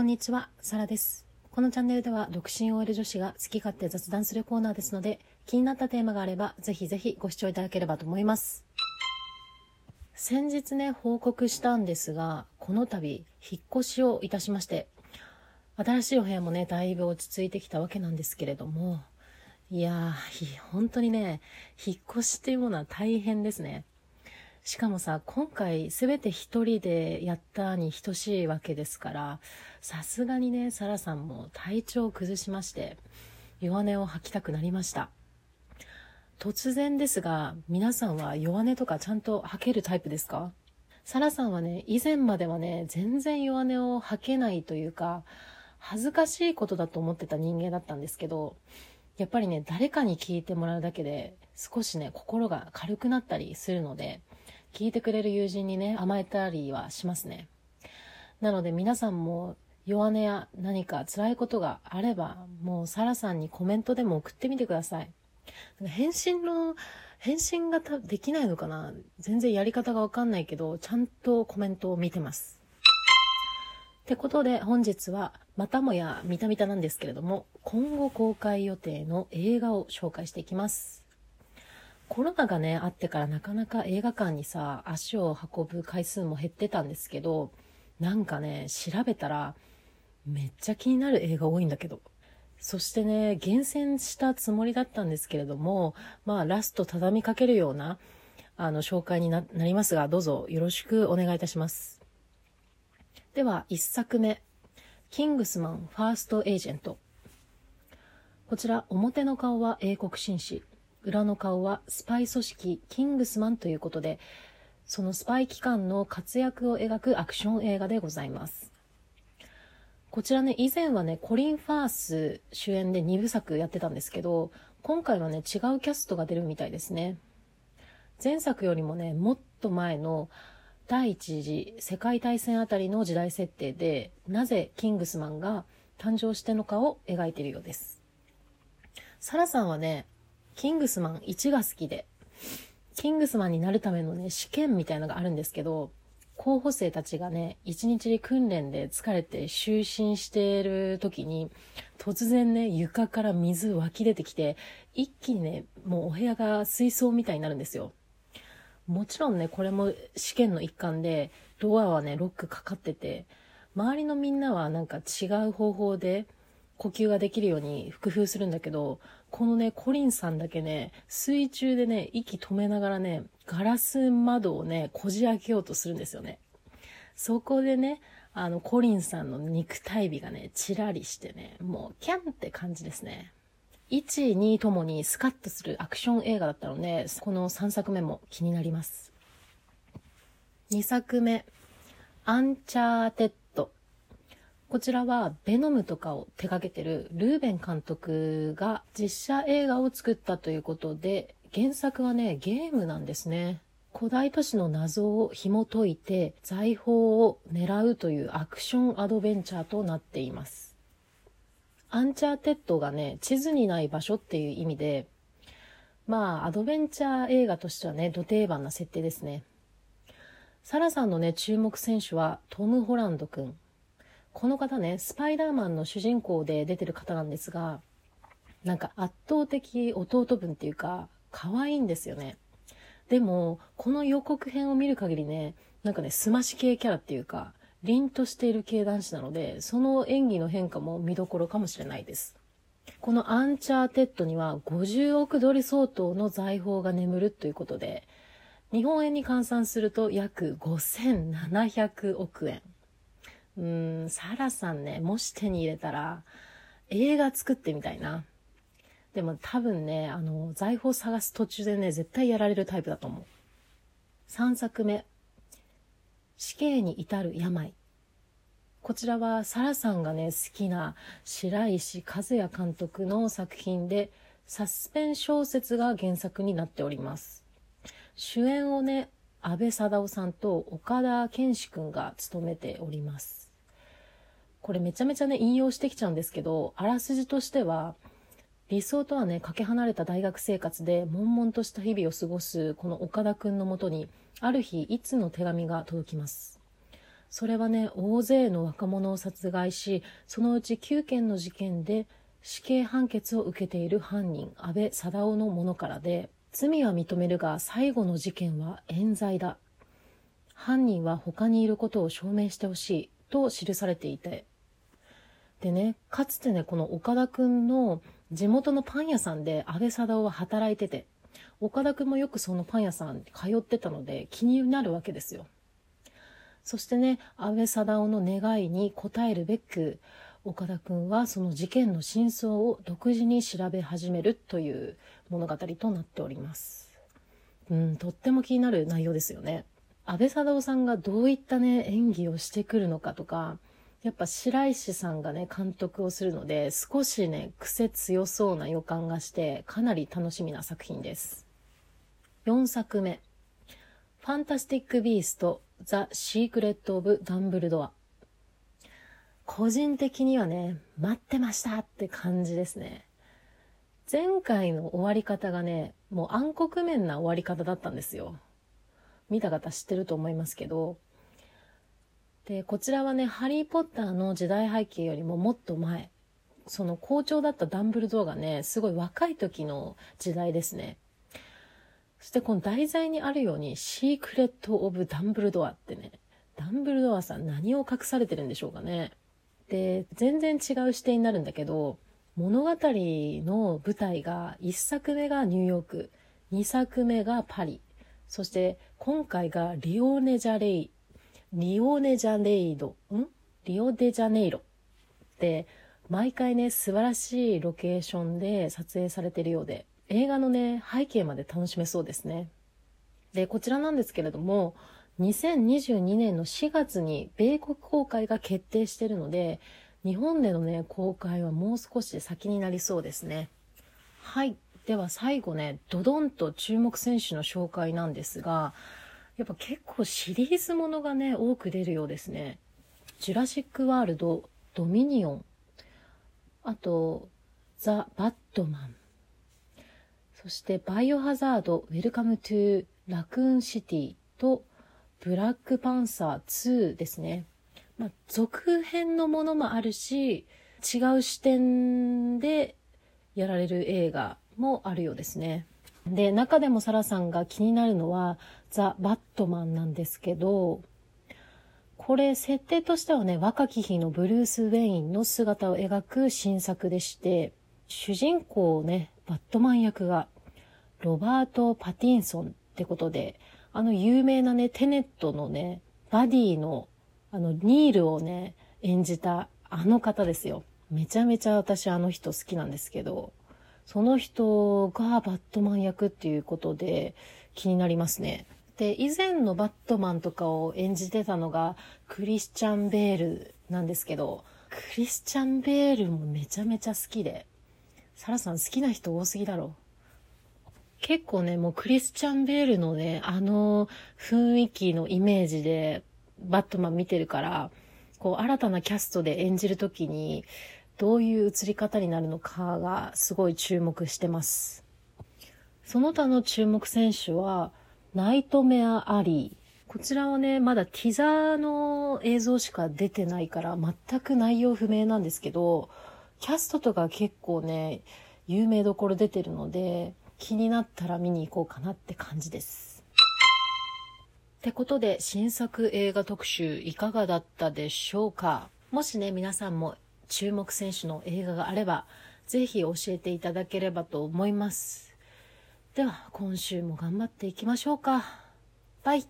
こんにちは、サラです。このチャンネルでは独身 OL 女子が好き勝手雑談するコーナーですので、気になったテーマがあれば、ぜひぜひご視聴いただければと思います。先日ね、報告したんですが、この度、引っ越しをいたしまして、新しいお部屋もね、だいぶ落ち着いてきたわけなんですけれども、いやー、本当にね、引っ越しっていうものは大変ですね。しかもさ、今回全て一人でやったに等しいわけですから、さすがにね、サラさんも体調を崩しまして、弱音を吐きたくなりました。突然ですが、皆さんは弱音とかちゃんと吐けるタイプですか？サラさんはね、以前まではね、全然弱音を吐けないというか、恥ずかしいことだと思ってた人間だったんですけど、やっぱりね、誰かに聞いてもらうだけで、少しね、心が軽くなったりするので、聞いてくれる友人にね、甘えたりはしますね。なので皆さんも弱音や何か辛いことがあれば、もうサラさんにコメントでも送ってみてください。返信の、返信ができないのかな全然やり方がわかんないけど、ちゃんとコメントを見てます。ってことで本日はまたもや見た見たなんですけれども、今後公開予定の映画を紹介していきます。コロナがね、あってからなかなか映画館にさ、足を運ぶ回数も減ってたんですけど、なんかね、調べたら、めっちゃ気になる映画多いんだけど。そしてね、厳選したつもりだったんですけれども、まあ、ラスト畳みかけるような、あの、紹介にななりますが、どうぞよろしくお願いいたします。では、一作目。キングスマンファーストエージェント。こちら、表の顔は英国紳士。裏の顔はスパイ組織キングスマンということで、そのスパイ機関の活躍を描くアクション映画でございます。こちらね、以前はね、コリン・ファース主演で2部作やってたんですけど、今回はね、違うキャストが出るみたいですね。前作よりもね、もっと前の第一次世界大戦あたりの時代設定で、なぜキングスマンが誕生してのかを描いているようです。サラさんはね、キングスマン1が好きで、キングスマンになるためのね、試験みたいのがあるんですけど、候補生たちがね、一日訓練で疲れて就寝してる時に、突然ね、床から水湧き出てきて、一気にね、もうお部屋が水槽みたいになるんですよ。もちろんね、これも試験の一環で、ドアはね、ロックかかってて、周りのみんなはなんか違う方法で呼吸ができるように工夫するんだけど、このね、コリンさんだけね、水中でね、息止めながらね、ガラス窓をね、こじ開けようとするんですよね。そこでね、あの、コリンさんの肉体美がね、チラリしてね、もう、キャンって感じですね。1、2ともにスカッとするアクション映画だったので、この3作目も気になります。2作目、アンチャーテッ。こちらはベノムとかを手掛けてるルーベン監督が実写映画を作ったということで、原作はね、ゲームなんですね。古代都市の謎を紐解いて財宝を狙うというアクションアドベンチャーとなっています。アンチャーテッドがね、地図にない場所っていう意味で、まあ、アドベンチャー映画としてはね、ど定番な設定ですね。サラさんのね、注目選手はトム・ホランドくん。この方ね、スパイダーマンの主人公で出てる方なんですが、なんか圧倒的弟分っていうか、可愛いんですよね。でも、この予告編を見る限りね、なんかね、すまし系キャラっていうか、凛としている系男子なので、その演技の変化も見どころかもしれないです。このアンチャーテッドには50億ドル相当の財宝が眠るということで、日本円に換算すると約5700億円。うん、サラさんね、もし手に入れたら、映画作ってみたいな。でも多分ね、あの、財宝探す途中でね、絶対やられるタイプだと思う。3作目。死刑に至る病。こちらはサラさんがね、好きな白石和也監督の作品で、サスペン小説が原作になっております。主演をね、安倍貞夫さんと岡田健志くんが務めております。これめちゃめちゃね、引用してきちゃうんですけど、あらすじとしては、理想とはね、かけ離れた大学生活で悶々とした日々を過ごすこの岡田くんのもとに、ある日、いつの手紙が届きます。それはね大勢の若者を殺害しそのうち9件の事件で死刑判決を受けている犯人安倍貞夫のものからで罪は認めるが最後の事件は冤罪だ。犯人は他にいることを証明してほしいと記されていて。でねかつてねこの岡田くんの地元のパン屋さんで安倍貞夫は働いてて岡田くんもよくそのパン屋さん通ってたので気になるわけですよ。そしてね安倍貞夫の願いに応えるべく岡田くんはその事件の真相を独自に調べ始めるという物語となっております。うんとっても気になる内容ですよね。安倍貞夫さんがどういったね演技をしてくるのかとかやっぱ白石さんがね監督をするので少しね癖強そうな予感がしてかなり楽しみな作品です。4作目「ファンタスティック・ビースト・ザ・シークレット・オブ・ダンブルドア」個人的にはね待ってましたって感じですね。前回の終わり方がねもう暗黒面な終わり方だったんですよ。見た方知ってると思いますけど。でこちらはね「ハリー・ポッター」の時代背景よりももっと前。その校長だったダンブルドアがねすごい若い時の時代ですね。そしてこの題材にあるように、シークレット・オブ・ダンブルドアってね、ダンブルドアさん何を隠されてるんでしょうかね。で、全然違う視点になるんだけど、物語の舞台が1作目がニューヨーク、2作目がパリ、そして今回がリオネジャレイ、リオネジャネイド、ん？リオデジャネイロで、毎回ね、素晴らしいロケーションで撮影されてるようで、映画のね、背景まで楽しめそうですね。で、こちらなんですけれども、2022年の4月に米国公開が決定してるので、日本でのね、公開はもう少し先になりそうですね。はい。では最後ね、ドドンと注目選手の紹介なんですが、やっぱ結構シリーズものがね、多く出るようですね。ジュラシック・ワールド、ドミニオン、あと、ザ・バットマン、そしてバイオハザード、ウェルカムトゥラクーンシティとブラックパンサー2ですね。まあ、続編のものもあるし、違う視点でやられる映画もあるようですね。で、中でもサラさんが気になるのは、ザ・バットマンなんですけど、これ設定としてはね、若き日のブルース・ウェインの姿を描く新作でして、主人公をね、バットマン役がロバート・パティンソンってことで、あの有名なね、テネットのね、バディの、あの、ニールをね、演じたあの方ですよ。めちゃめちゃ私あの人好きなんですけど、その人がバットマン役っていうことで気になりますね。で、以前のバットマンとかを演じてたのがクリスチャン・ベールなんですけど、クリスチャン・ベールもめちゃめちゃ好きで、サラさん好きな人多すぎだろ。結構ね、もうクリスチャン・ベールのね、あの雰囲気のイメージでバットマン見てるから、こう新たなキャストで演じるときに、どういう映り方になるのかがすごい注目してます。その他の注目選手は、ナイトメア・アリー。こちらはね、まだティザーの映像しか出てないから全く内容不明なんですけど、キャストとか結構ね、有名どころ出てるので、気になったら見に行こうかなって感じです。ってことで、新作映画特集いかがだったでしょうか？もしね、皆さんも注目選手の映画があれば、ぜひ教えていただければと思います。では、今週も頑張っていきましょうか。バイ